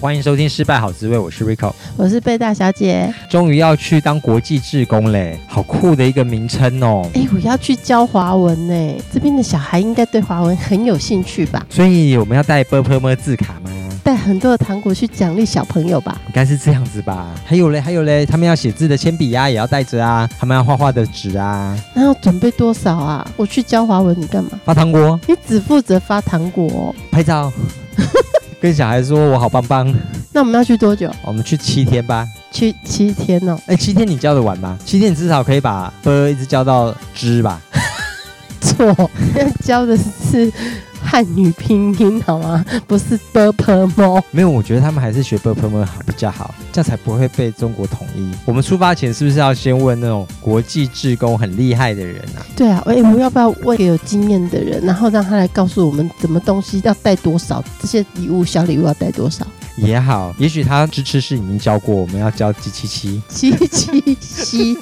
欢迎收听《失败好滋味》，我是 Rico，我是贝大小姐。终于要去当国际志工嘞，好酷的一个名称哦！哎、我要去教华文呢，这边的小孩应该对华文很有兴趣吧？所以我们要带 b u r p l e 字卡吗？带很多的糖果去奖励小朋友吧，应该是这样子吧。还有嘞，还有嘞，他们要写字的铅笔呀，也要带着啊。他们要画画的纸啊，那要准备多少啊？我去教华文，你干嘛？发糖果？你只负责发糖果、哦，拍照。跟小孩说：“我好棒棒。”那我们要去多久？我们去七天吧。去七天哦。哎，七天你教得完吗？七天你至少可以把喝一直教到知吧？错，教的是。汉语拼音好吗？不是 b u r p l e 没有，我觉得他们还是学 b u r p l e 好比较好，这样才不会被中国统一。我们出发前是不是要先问那种国际志工很厉害的人啊？对啊，我、们要不要问一个有经验的人，然后让他来告诉我们怎么东西要带多少，这些礼物小礼物要带多少？也好，也许他支持是已经教过，我们要教七七七七七七。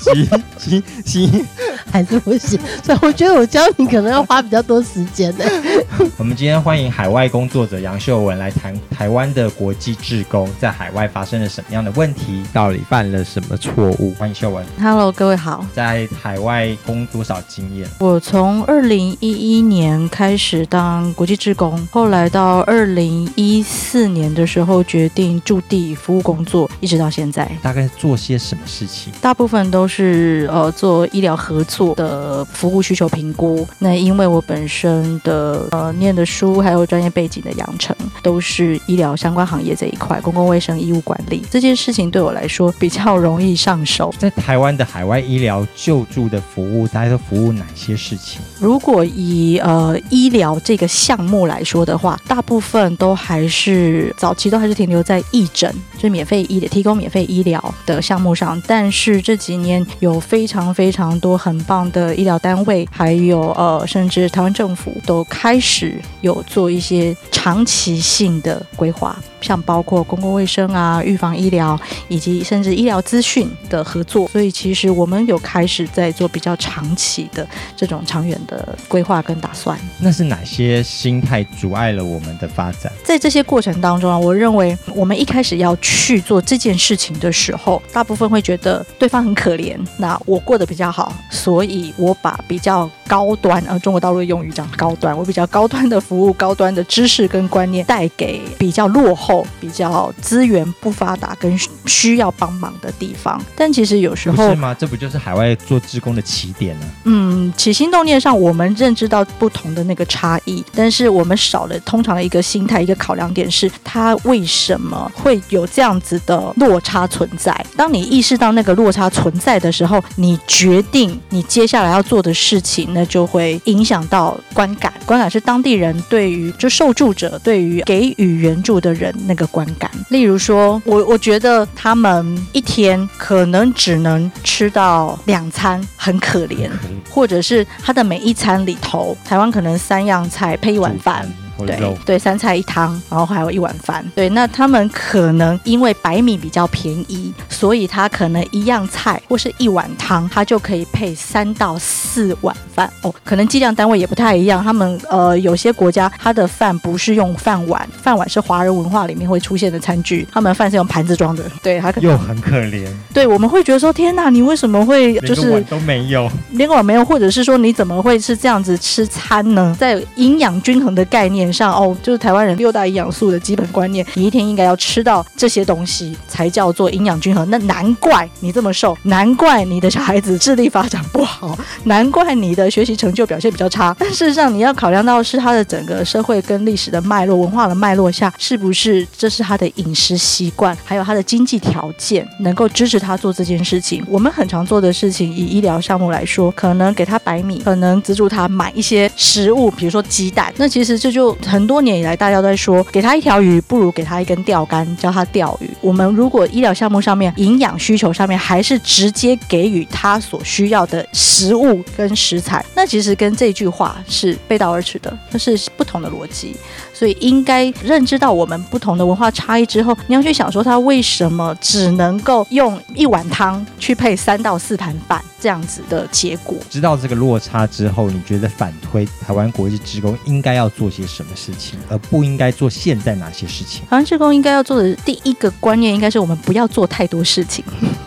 七七七，还是不行。所以我觉得我教你可能要花比较多时间呢。我们今天欢迎海外工作者杨秀文来谈台湾的国际志工在海外发生了什么样的问题，到底犯了什么错误？欢迎秀文。Hello，各位好。在海外工多少经验？我从二零一一年开始当国际志工，后来到二零一四年的时候决定驻地服务工作，一直到现在。大概做些什么事情？大部分分都是呃做医疗合作的服务需求评估。那因为我本身的呃念的书还有专业背景的养成，都是医疗相关行业这一块，公共卫生、医务管理这件事情对我来说比较容易上手。在台湾的海外医疗救助的服务，大家都服务哪些事情？如果以呃医疗这个项目来说的话，大部分都还是早期都还是停留在义诊，就是免费医提供免费医疗的项目上。但是这几年有非常非常多很棒的医疗单位，还有呃甚至台湾政府都开始有做一些长期性的规划。像包括公共卫生啊、预防医疗，以及甚至医疗资讯的合作，所以其实我们有开始在做比较长期的这种长远的规划跟打算。那是哪些心态阻碍了我们的发展？在这些过程当中啊，我认为我们一开始要去做这件事情的时候，大部分会觉得对方很可怜，那我过得比较好，所以我把比较高端，呃，中国大陆的用语讲高端，我比较高端的服务、高端的知识跟观念带给比较落后。比较资源不发达跟需要帮忙的地方，但其实有时候是吗？这不就是海外做志工的起点呢？嗯，起心动念上我们认知到不同的那个差异，但是我们少了通常的一个心态，一个考量点是，它为什么会有这样子的落差存在？当你意识到那个落差存在的时候，你决定你接下来要做的事情，那就会影响到观感。观感是当地人对于就受助者对于给予援助的人。那个观感，例如说，我我觉得他们一天可能只能吃到两餐，很可怜，或者是他的每一餐里头，台湾可能三样菜配一碗饭。对对，三菜一汤，然后还有一碗饭。对，那他们可能因为白米比较便宜，所以他可能一样菜或是一碗汤，他就可以配三到四碗饭。哦，可能计量单位也不太一样。他们呃，有些国家他的饭不是用饭碗，饭碗是华人文化里面会出现的餐具，他们饭是用盘子装的。对，他可能又很可怜。对，我们会觉得说，天哪，你为什么会就是碗都没有，连个碗没有，或者是说你怎么会是这样子吃餐呢？在营养均衡的概念脸上哦，就是台湾人六大营养素的基本观念，你一天应该要吃到这些东西才叫做营养均衡。那难怪你这么瘦，难怪你的小孩子智力发展不好，难怪你的学习成就表现比较差。但事实上，你要考量到是他的整个社会跟历史的脉络、文化的脉络下，是不是这是他的饮食习惯，还有他的经济条件能够支持他做这件事情。我们很常做的事情，以医疗项目来说，可能给他白米，可能资助他买一些食物，比如说鸡蛋。那其实这就很多年以来，大家都在说，给他一条鱼，不如给他一根钓竿，教他钓鱼。我们如果医疗项目上面营养需求上面，还是直接给予他所需要的食物跟食材？那其实跟这句话是背道而驰的，那是不同的逻辑。所以应该认知到我们不同的文化差异之后，你要去想说他为什么只能够用一碗汤去配三到四盘饭这样子的结果。知道这个落差之后，你觉得反推台湾国际职工应该要做些什么事情，而不应该做现在哪些事情？台湾职工应该要做的第一个观念，应该是我们不要做太多事情。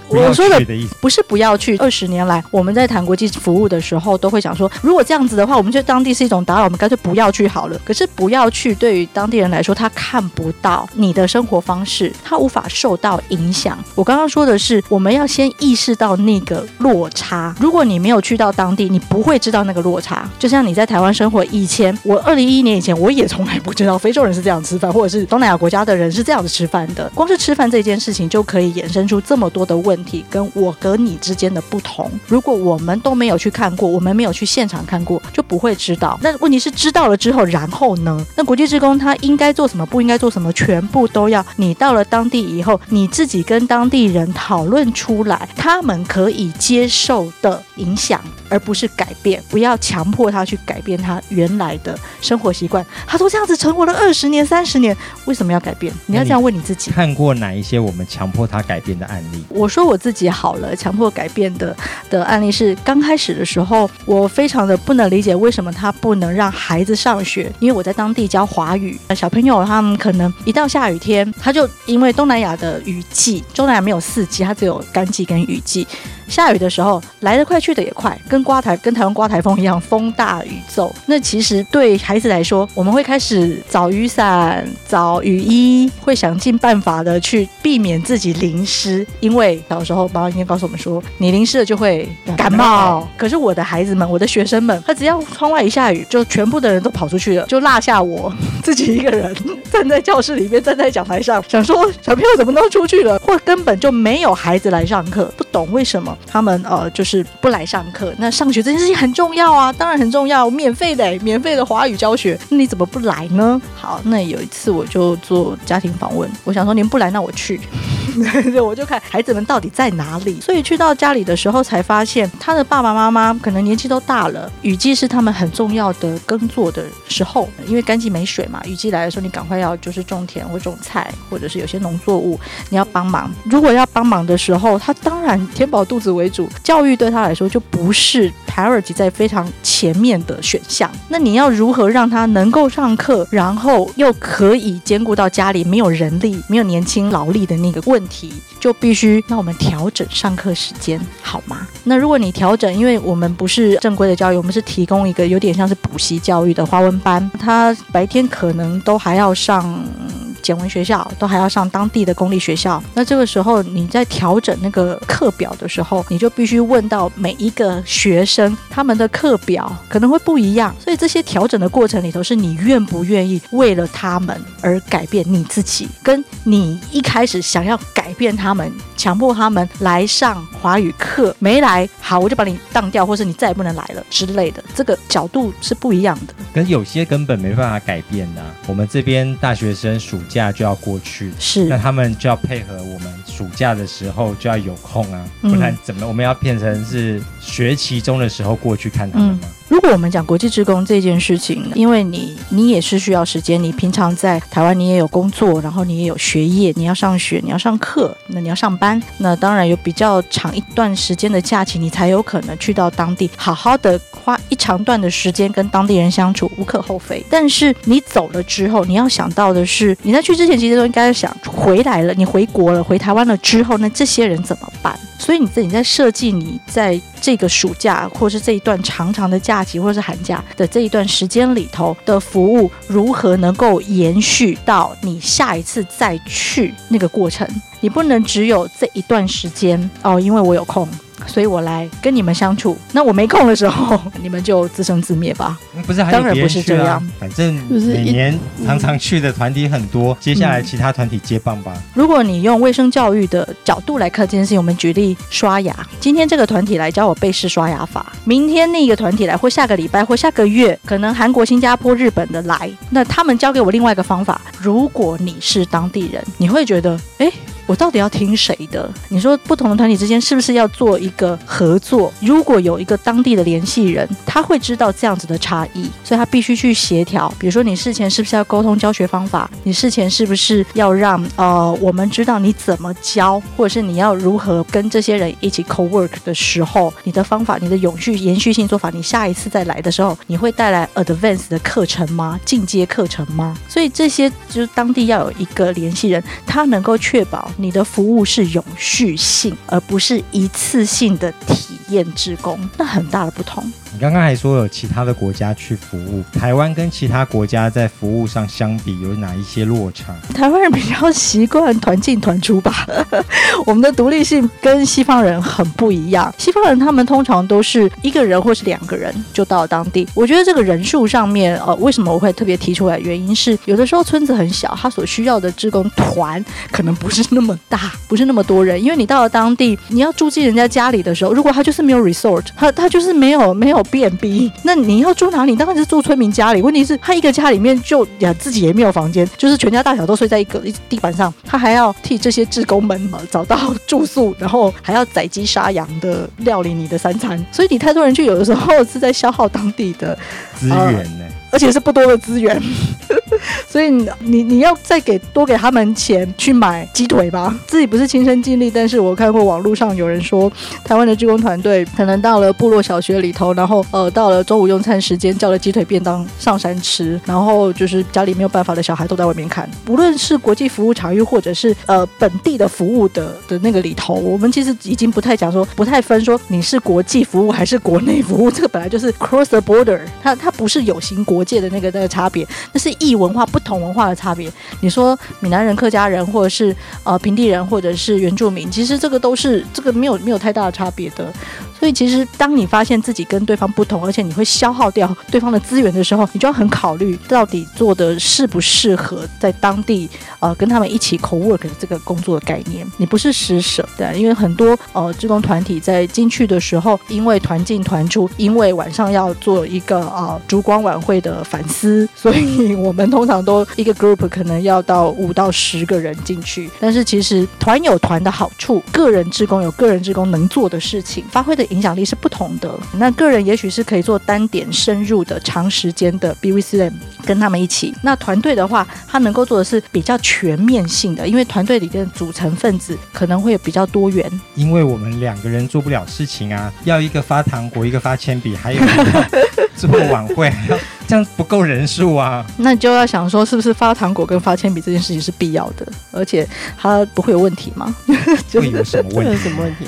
我说的不是不要去。二十年来，我们在谈国际服务的时候，都会想说，如果这样子的话，我们就当地是一种打扰，我们干脆不要去好了。可是不要去，对对于当地人来说，他看不到你的生活方式，他无法受到影响。我刚刚说的是，我们要先意识到那个落差。如果你没有去到当地，你不会知道那个落差。就像你在台湾生活以前，我二零一一年以前，我也从来不知道非洲人是这样吃饭，或者是东南亚国家的人是这样子吃饭的。光是吃饭这件事情，就可以衍生出这么多的问题。跟我和你之间的不同，如果我们都没有去看过，我们没有去现场看过，就不会知道。那问题是知道了之后，然后呢？那国际志工他应该做什么，不应该做什么，全部都要你到了当地以后，你自己跟当地人讨论出来，他们可以接受的影响，而不是改变。不要强迫他去改变他原来的生活习惯。他都这样子成活了二十年、三十年，为什么要改变？你要这样问你自己。看过哪一些我们强迫他改变的案例？我说我自己。好了，强迫改变的的案例是刚开始的时候，我非常的不能理解为什么他不能让孩子上学，因为我在当地教华语，小朋友他们可能一到下雨天，他就因为东南亚的雨季，东南亚没有四季，它只有干季跟雨季。下雨的时候来得快去得也快，跟刮台跟台湾刮台风一样，风大雨骤。那其实对孩子来说，我们会开始找雨伞、找雨衣，会想尽办法的去避免自己淋湿。因为小时候妈妈应该告诉我们说，你淋湿了就会感冒。可是我的孩子们，我的学生们，他只要窗外一下雨，就全部的人都跑出去了，就落下我自己一个人站在教室里面，站在讲台上，想说小朋友怎么都出去了，或根本就没有孩子来上课，不懂为什么。他们呃就是不来上课，那上学这件事情很重要啊，当然很重要，免费的，免费的华语教学，那你怎么不来呢？好，那有一次我就做家庭访问，我想说您不来，那我去。对我就看孩子们到底在哪里，所以去到家里的时候才发现，他的爸爸妈妈可能年纪都大了。雨季是他们很重要的耕作的时候，因为干季没水嘛。雨季来的时候，你赶快要就是种田或种菜，或者是有些农作物你要帮忙。如果要帮忙的时候，他当然填饱肚子为主，教育对他来说就不是 priority 在非常前面的选项。那你要如何让他能够上课，然后又可以兼顾到家里没有人力、没有年轻劳力的那个问题？就必须，那我们调整上课时间好吗？那如果你调整，因为我们不是正规的教育，我们是提供一个有点像是补习教育的华文班，他白天可能都还要上。简文学校都还要上当地的公立学校，那这个时候你在调整那个课表的时候，你就必须问到每一个学生他们的课表可能会不一样，所以这些调整的过程里头，是你愿不愿意为了他们而改变你自己，跟你一开始想要改变他们，强迫他们来上华语课，没来，好，我就把你当掉，或是你再也不能来了之类的，这个角度是不一样的。跟有些根本没办法改变的，我们这边大学生暑假就要过去，是，那他们就要配合我们暑假的时候就要有空啊，不然怎么我们要变成是学期中的时候过去看他们吗？嗯如果我们讲国际职工这件事情，因为你你也是需要时间，你平常在台湾你也有工作，然后你也有学业，你要上学，你要上课，那你要上班，那当然有比较长一段时间的假期，你才有可能去到当地，好好的花一长段的时间跟当地人相处，无可厚非。但是你走了之后，你要想到的是，你在去之前其实都应该想回来了，你回国了，回台湾了之后，那这些人怎么办？所以你自己在设计你在这个暑假，或是这一段长长的假期，或是寒假的这一段时间里头的服务，如何能够延续到你下一次再去那个过程？你不能只有这一段时间哦，因为我有空。所以我来跟你们相处，那我没空的时候，你们就自生自灭吧。不是，当然不是这样。反正每年常常去的团体很多，接下来其他团体接棒吧。如果你用卫生教育的角度来看这件事情，我们举例刷牙。今天这个团体来教我背式刷牙法，明天那个团体来，或下个礼拜，或下个月，可能韩国、新加坡、日本的来，那他们教给我另外一个方法。如果你是当地人，你会觉得，哎。我到底要听谁的？你说不同的团体之间是不是要做一个合作？如果有一个当地的联系人，他会知道这样子的差异，所以他必须去协调。比如说，你事前是不是要沟通教学方法？你事前是不是要让呃我们知道你怎么教，或者是你要如何跟这些人一起 co work 的时候，你的方法、你的永续延续性做法，你下一次再来的时候，你会带来 advance 的课程吗？进阶课程吗？所以这些就是当地要有一个联系人，他能够确保你的服务是永续性，而不是一次性的体验职工，那很大的不同。你刚刚还说有其他的国家去服务，台湾跟其他国家在服务上相比有哪一些落差？台湾人比较习惯团进团出吧，我们的独立性跟西方人很不一样。西方人他们通常都是一个人或是两个人就到了当地。我觉得这个人数上面，呃，为什么我会特别提出来？原因是有的时候村子很小，他所需要的志工团可能不是那么大，不是那么多人。因为你到了当地，你要住进人家家里的时候，如果他就是没有 resort，他他就是没有没有。B&B，那你要住哪里？当然是住村民家里。问题是，他一个家里面就呀自己也没有房间，就是全家大小都睡在一个地板上。他还要替这些志工们找到住宿，然后还要宰鸡杀羊的料理你的三餐。所以你太多人去，有的时候是在消耗当地的资源呢。呃而且是不多的资源，所以你你要再给多给他们钱去买鸡腿吧。自己不是亲身经历，但是我看过网络上有人说，台湾的志工团队可能到了部落小学里头，然后呃到了中午用餐时间叫了鸡腿便当上山吃，然后就是家里没有办法的小孩都在外面看。无论是国际服务场域，或者是呃本地的服务的的那个里头，我们其实已经不太讲说，不太分说你是国际服务还是国内服务，这个本来就是 cross the border，它它不是有形国界的那个那个差别，那是文化不同文化的差别。你说闽南人、客家人，或者是呃平地人，或者是原住民，其实这个都是这个没有没有太大的差别的。所以其实当你发现自己跟对方不同，而且你会消耗掉对方的资源的时候，你就要很考虑到底做的适不适合在当地呃跟他们一起 co work 的这个工作的概念。你不是施舍的，因为很多呃志工团体在进去的时候，因为团进团出，因为晚上要做一个呃烛光晚会的反思，所以我们通常都一个 group 可能要到五到十个人进去。但是其实团有团的好处，个人职工有个人职工能做的事情，发挥的。影响力是不同的。那个人也许是可以做单点深入的长时间的 be with them，跟他们一起。那团队的话，他能够做的是比较全面性的，因为团队里面的组成分子可能会比较多元。因为我们两个人做不了事情啊，要一个发糖果，一个发铅笔，还有一个 做晚会，这样不够人数啊。那你就要想说，是不是发糖果跟发铅笔这件事情是必要的？而且它不会有问题吗？会有什么问题？有什么问题？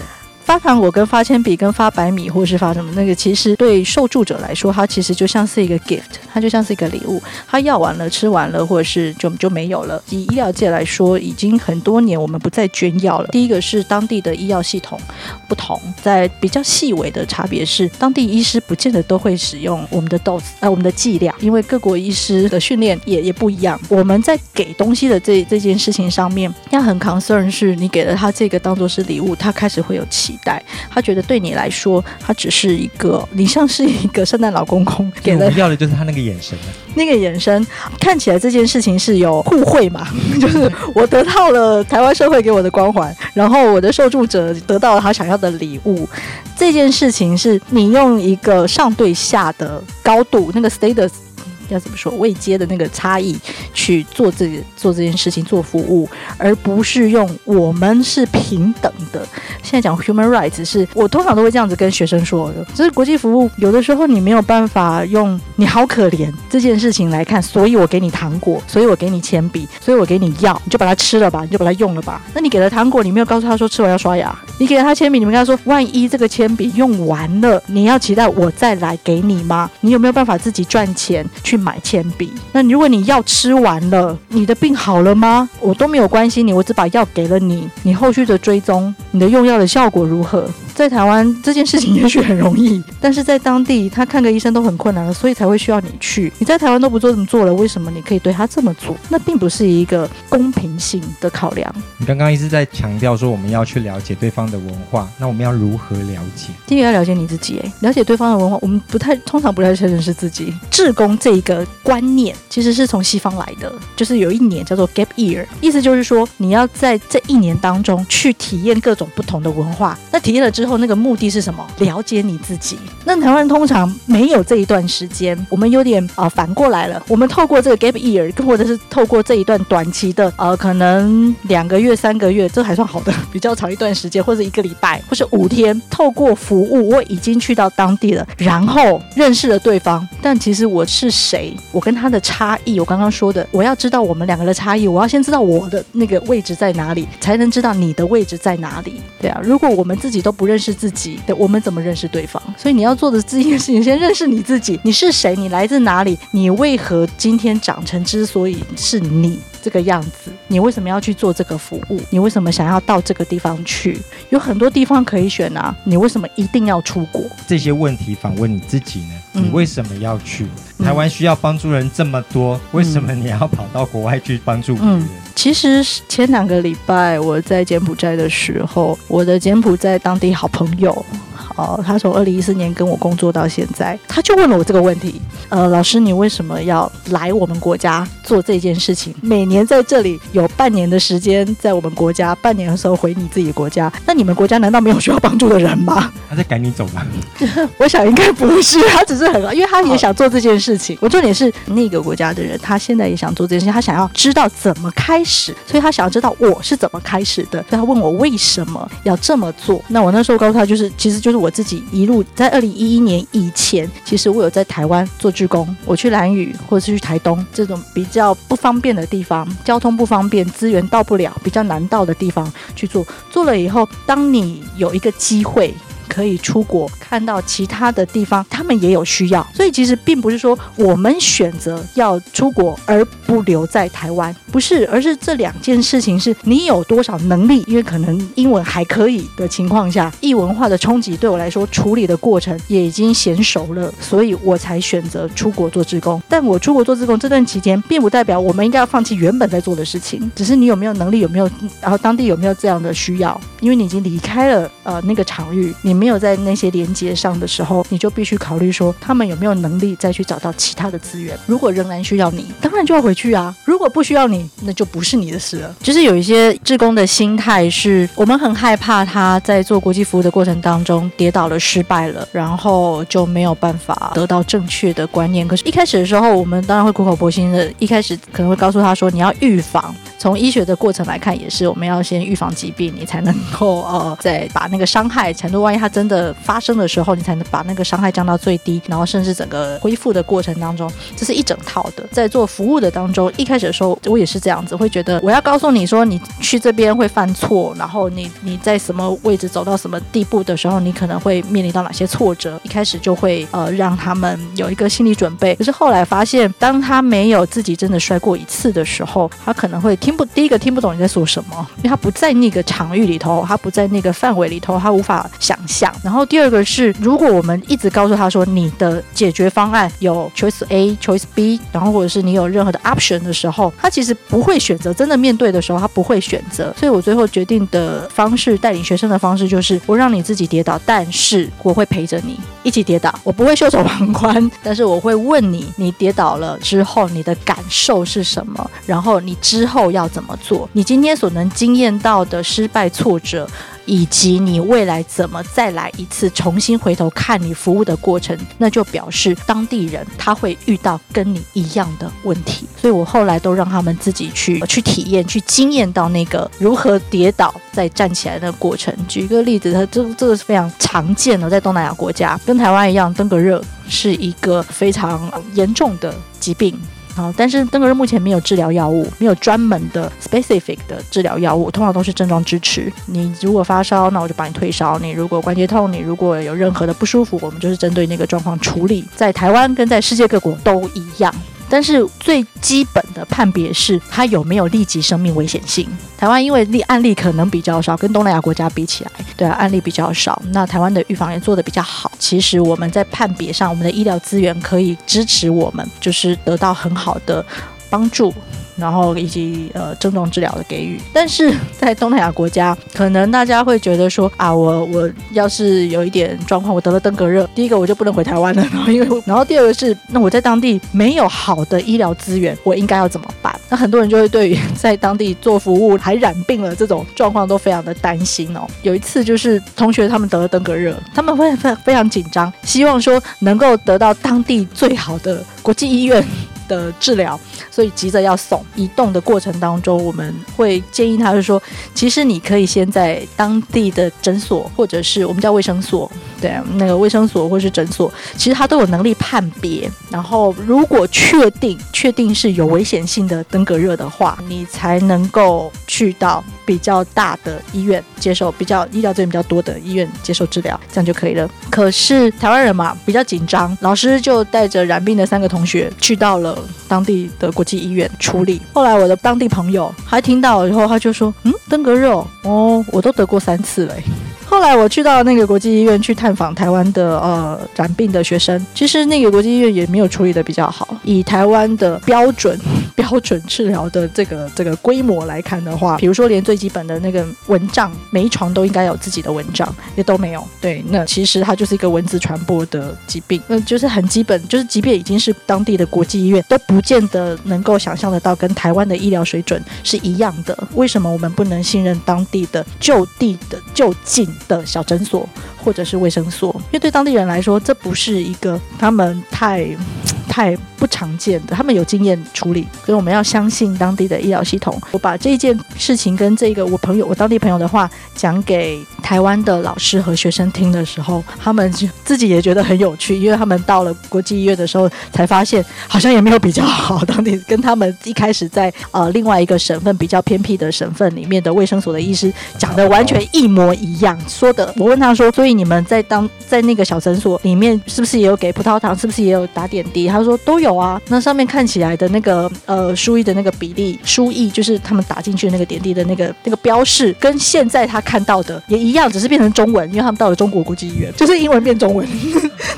发糖果跟发铅笔跟发白米或是发什么那个，其实对受助者来说，它其实就像是一个 gift，它就像是一个礼物。它要完了吃完了，或者是就就没有了。以医疗界来说，已经很多年我们不再捐药了。第一个是当地的医药系统不同，在比较细微的差别是，当地医师不见得都会使用我们的 dose，呃，我们的剂量，因为各国医师的训练也也不一样。我们在给东西的这这件事情上面，要很 concern 是你给了他这个当做是礼物，他开始会有期。代，他觉得对你来说，他只是一个，你像是一个圣诞老公公给了。要的就是他那个眼神，那个眼神看起来这件事情是有互惠嘛，就是我得到了台湾社会给我的光环，然后我的受助者得到了他想要的礼物。这件事情是你用一个上对下的高度，那个 status。要怎么说？未接的那个差异去做这个做这件事情做服务，而不是用我们是平等的。现在讲 human rights 是我通常都会这样子跟学生说的。就是国际服务有的时候你没有办法用你好可怜这件事情来看，所以我给你糖果，所以我给你铅笔，所以我给你药，你就把它吃了吧，你就把它用了吧。那你给了糖果，你没有告诉他说吃完要刷牙；你给了他铅笔，你没跟他说万一这个铅笔用完了，你要期待我再来给你吗？你有没有办法自己赚钱去？买铅笔，那如果你药吃完了，你的病好了吗？我都没有关心你，我只把药给了你，你后续的追踪，你的用药的效果如何？在台湾这件事情也许很容易，但是在当地他看个医生都很困难了，所以才会需要你去。你在台湾都不做这么做了，为什么你可以对他这么做？那并不是一个公平性的考量。你刚刚一直在强调说我们要去了解对方的文化，那我们要如何了解？第一个要了解你自己，诶，了解对方的文化，我们不太通常不太认识自己。志工这一个观念其实是从西方来的，就是有一年叫做 Gap Year，意思就是说你要在这一年当中去体验各种不同的文化。那体验了之，后那个目的是什么？了解你自己。那台湾人通常没有这一段时间，我们有点啊、反过来了。我们透过这个 Gap Year，或者是透过这一段短期的呃，可能两个月、三个月，这还算好的，比较长一段时间，或者一个礼拜，或是五天，透过服务，我已经去到当地了，然后认识了对方。但其实我是谁？我跟他的差异，我刚刚说的，我要知道我们两个的差异，我要先知道我的那个位置在哪里，才能知道你的位置在哪里。对啊，如果我们自己都不认认识自己，的，我们怎么认识对方？所以你要做的第一件事情，先认识你自己，你是谁？你来自哪里？你为何今天长成之所以是你这个样子？你为什么要去做这个服务？你为什么想要到这个地方去？有很多地方可以选啊，你为什么一定要出国？这些问题反问你自己呢？你为什么要去？嗯、台湾需要帮助人这么多，嗯、为什么你要跑到国外去帮助别人？嗯其实前两个礼拜我在柬埔寨的时候，我的柬埔寨当地好朋友，哦，他从二零一四年跟我工作到现在，他就问了我这个问题：呃，老师，你为什么要来我们国家做这件事情？每年在这里有半年的时间在我们国家，半年的时候回你自己的国家，那你们国家难道没有需要帮助的人吗？他在赶你走吗？我想应该不是，他只是很，因为他也想做这件事情。我重点是那个国家的人，他现在也想做这件事情，他想要知道怎么开始。所以他想要知道我是怎么开始的，所以他问我为什么要这么做。那我那时候告诉他，就是其实就是我自己一路在二零一一年以前，其实我有在台湾做志工，我去兰屿或者是去台东这种比较不方便的地方，交通不方便，资源到不了，比较难到的地方去做。做了以后，当你有一个机会。可以出国看到其他的地方，他们也有需要，所以其实并不是说我们选择要出国而不留在台湾，不是，而是这两件事情是你有多少能力，因为可能英文还可以的情况下，异文化的冲击对我来说处理的过程也已经娴熟了，所以我才选择出国做志工。但我出国做志工这段期间，并不代表我们应该要放弃原本在做的事情，只是你有没有能力，有没有，然后当地有没有这样的需要，因为你已经离开了呃那个场域，你。没有在那些连接上的时候，你就必须考虑说，他们有没有能力再去找到其他的资源。如果仍然需要你，当然就要回去啊；如果不需要你，那就不是你的事了。就是有一些志工的心态是，我们很害怕他在做国际服务的过程当中跌倒了、失败了，然后就没有办法得到正确的观念。可是，一开始的时候，我们当然会苦口婆心的，一开始可能会告诉他说，你要预防。从医学的过程来看，也是我们要先预防疾病，你才能够呃，再把那个伤害程度，万一它真的发生的时候，你才能把那个伤害降到最低，然后甚至整个恢复的过程当中，这是一整套的。在做服务的当中，一开始的时候，我也是这样子，会觉得我要告诉你说，你去这边会犯错，然后你你在什么位置走到什么地步的时候，你可能会面临到哪些挫折，一开始就会呃让他们有一个心理准备。可是后来发现，当他没有自己真的摔过一次的时候，他可能会。听不，第一个听不懂你在说什么，因为他不在那个场域里头，他不在那个范围里头，他无法想象。然后第二个是，如果我们一直告诉他说你的解决方案有 choice A、choice B，然后或者是你有任何的 option 的时候，他其实不会选择。真的面对的时候，他不会选择。所以我最后决定的方式，带领学生的方式就是，我让你自己跌倒，但是我会陪着你一起跌倒。我不会袖手旁观，但是我会问你，你跌倒了之后，你的感受是什么？然后你之后要。怎么做？你今天所能经验到的失败、挫折，以及你未来怎么再来一次，重新回头看你服务的过程，那就表示当地人他会遇到跟你一样的问题。所以我后来都让他们自己去去体验、去经验到那个如何跌倒再站起来的过程。举一个例子，它这这个是非常常见的，在东南亚国家，跟台湾一样，登革热是一个非常严重的疾病。好，但是登革热目前没有治疗药物，没有专门的 specific 的治疗药物，通常都是症状支持。你如果发烧，那我就帮你退烧；你如果关节痛，你如果有任何的不舒服，我们就是针对那个状况处理。在台湾跟在世界各国都一样。但是最基本的判别是它有没有立即生命危险性。台湾因为例案例可能比较少，跟东南亚国家比起来，对啊，案例比较少。那台湾的预防也做得比较好。其实我们在判别上，我们的医疗资源可以支持我们，就是得到很好的帮助。然后以及呃症状治疗的给予，但是 在东南亚国家，可能大家会觉得说啊，我我要是有一点状况，我得了登革热，第一个我就不能回台湾了，然后因为然后第二个是，那我在当地没有好的医疗资源，我应该要怎么办？那很多人就会对于在当地做服务还染病了这种状况都非常的担心哦。有一次就是同学他们得了登革热，他们会非非常紧张，希望说能够得到当地最好的国际医院。的治疗，所以急着要送。移动的过程当中，我们会建议他，就是说，其实你可以先在当地的诊所，或者是我们叫卫生所，对，那个卫生所或是诊所，其实他都有能力判别。然后，如果确定确定是有危险性的登革热的话，你才能够去到比较大的医院接受比较医疗资源比较多的医院接受治疗，这样就可以了。可是台湾人嘛，比较紧张，老师就带着染病的三个同学去到了。当地的国际医院处理。后来我的当地朋友还听到以后，他就说：“嗯，登革热哦，我都得过三次了。”后来我去到那个国际医院去探访台湾的呃染病的学生，其实那个国际医院也没有处理的比较好。以台湾的标准标准治疗的这个这个规模来看的话，比如说连最基本的那个蚊帐，每一床都应该有自己的蚊帐，也都没有。对，那其实它就是一个蚊子传播的疾病，那就是很基本，就是即便已经是当地的国际医院，都不见得能够想象得到跟台湾的医疗水准是一样的。为什么我们不能信任当地的就地的就近的小诊所或者是卫生所，因为对当地人来说，这不是一个他们太 太不常见的，他们有经验处理，所以我们要相信当地的医疗系统。我把这件事情跟这个我朋友、我当地朋友的话讲给台湾的老师和学生听的时候，他们就自己也觉得很有趣，因为他们到了国际医院的时候才发现，好像也没有比较好。当地跟他们一开始在呃另外一个省份比较偏僻的省份里面的卫生所的医师讲的完全一模一样。说的，我问他说，所以你们在当在那个小诊所里面，是不是也有给葡萄糖？是不是也有打点滴？他说。都有啊，那上面看起来的那个呃输液的那个比例，输液就是他们打进去的那个点滴的那个那个标示，跟现在他看到的也一样，只是变成中文，因为他们到了中国国际医院，就是英文变中文。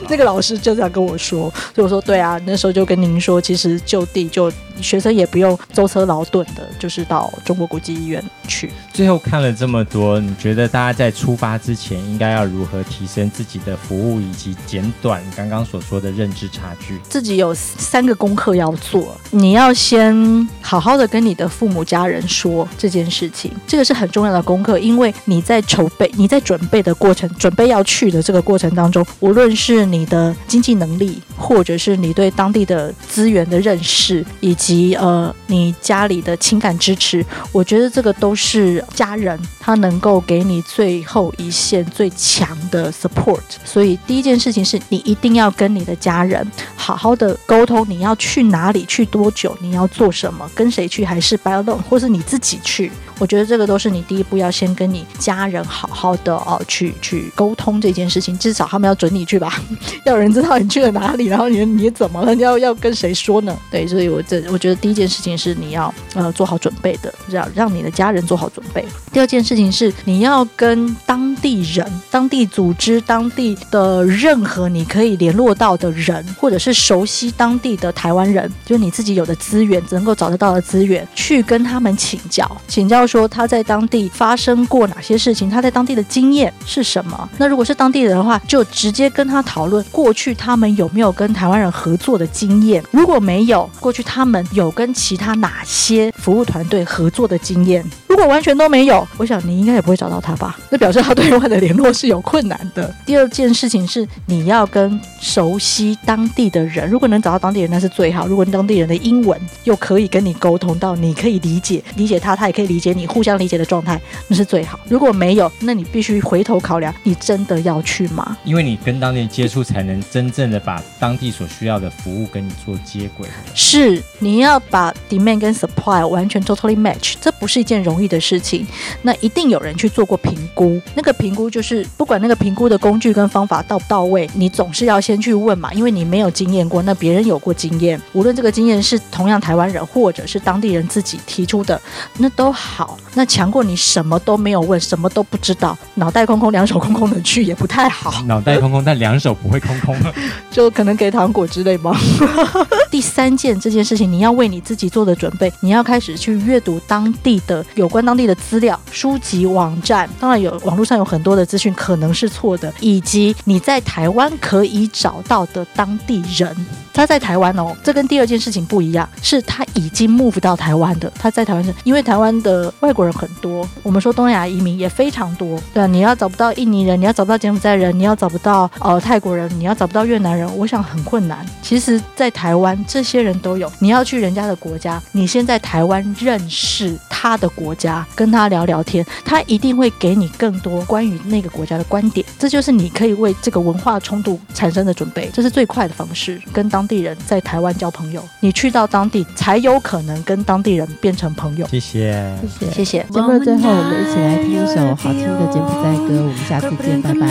那个老师就这样跟我说，所以我说对啊，那时候就跟您说，其实就地就学生也不用舟车劳顿的，就是到中国国际医院去。最后看了这么多，你觉得大家在出发之前应该要如何和提升自己的服务，以及减短刚刚所说的认知差距？自己有三个功课要做，你要先好好的跟你的父母家人说这件事情，这个是很重要的功课，因为你在筹备、你在准备的过程、准备要去的这个过程当中，无论是你的经济能力，或者是你对当地的资源的认识，以及呃你家里的情感支持，我觉得这个都是家人他能够给你最后一线最强的 support。所以第一件事情是你一定要跟你的家人好好的沟通，你要去哪里，去多久，你要做什么，跟谁去，还是 by alone，或是你自己去。我觉得这个都是你第一步要先跟你家人好好的哦，去去沟通这件事情，至少他们要准你去吧，要有人知道你去了哪里，然后你你怎么了，你要要跟谁说呢？对，所以我这我觉得第一件事情是你要呃做好准备的，让让你的家人做好准备。第二件事情是你要跟当地人、当地组织、当地的任何你可以联络到的人，或者是熟悉当地的台湾人，就是你自己有的资源，能够找得到的资源，去跟他们请教，请教。说他在当地发生过哪些事情，他在当地的经验是什么？那如果是当地人的话，就直接跟他讨论过去他们有没有跟台湾人合作的经验。如果没有，过去他们有跟其他哪些服务团队合作的经验？如果完全都没有，我想你应该也不会找到他吧？那表示他对外的联络是有困难的。第二件事情是你要跟熟悉当地的人，如果能找到当地人那是最好。如果当地人的英文又可以跟你沟通到，你可以理解理解他，他也可以理解。你互相理解的状态，那是最好。如果没有，那你必须回头考量，你真的要去吗？因为你跟当地人接触，才能真正的把当地所需要的服务跟你做接轨。是，你要把 demand 跟 supply 完全 totally match，这不是一件容容易的事情。那一定有人去做过评估，那个评估就是不管那个评估的工具跟方法到不到位，你总是要先去问嘛，因为你没有经验过，那别人有过经验，无论这个经验是同样台湾人或者是当地人自己提出的，那都好，那强过你什么都没有问，什么都不知道，脑袋空空，两手空空的去也不太好。脑袋空空，但两手不会空空，就可能给糖果之类吗。第三件这件事情，你要为你自己做的准备，你要开始去阅读当地的有关当地的资料、书籍、网站。当然有网络上有很多的资讯可能是错的，以及你在台湾可以找到的当地人。他在台湾哦，这跟第二件事情不一样，是他已经 move 到台湾的。他在台湾是因为台湾的外国人很多，我们说东南亚移民也非常多。对啊，你要找不到印尼人，你要找不到柬埔寨人，你要找不到呃泰国人，你要找不到越南人，我想很困难。其实，在台湾这些人都有。你要去人家的国家，你先在台湾认识他的国家，跟他聊聊天，他一定会给你更多关于那个国家的观点。这就是你可以为这个文化冲突产生的准备，这是最快的方式，跟。当地人在台湾交朋友，你去到当地才有可能跟当地人变成朋友。谢谢，谢谢，谢谢。节目的最后，我们一起来听一首好听的柬埔寨歌。我们下次见，拜拜。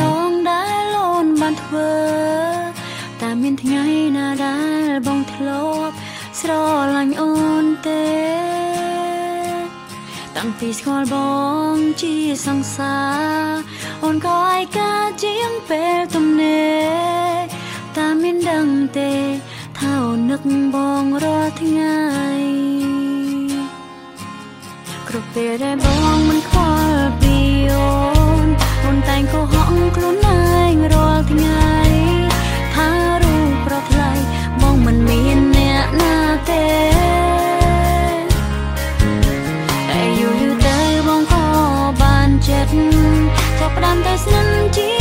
តាមានដឹងទេថាអូន នឹកបងរាល់ថ្ងៃគ្រប់ពេលដែលបងមិនខ្វល់ពីអូនអូនតែងកុហកខ្លួនឯងរាល់ថ្ងៃថារូបប្រថ្លៃបងមិនមានអ្នកណាទេតែយូរយូរទៅបងក៏បានចិត្តចាប់ផ្ដើមតែស្និទ្ធជា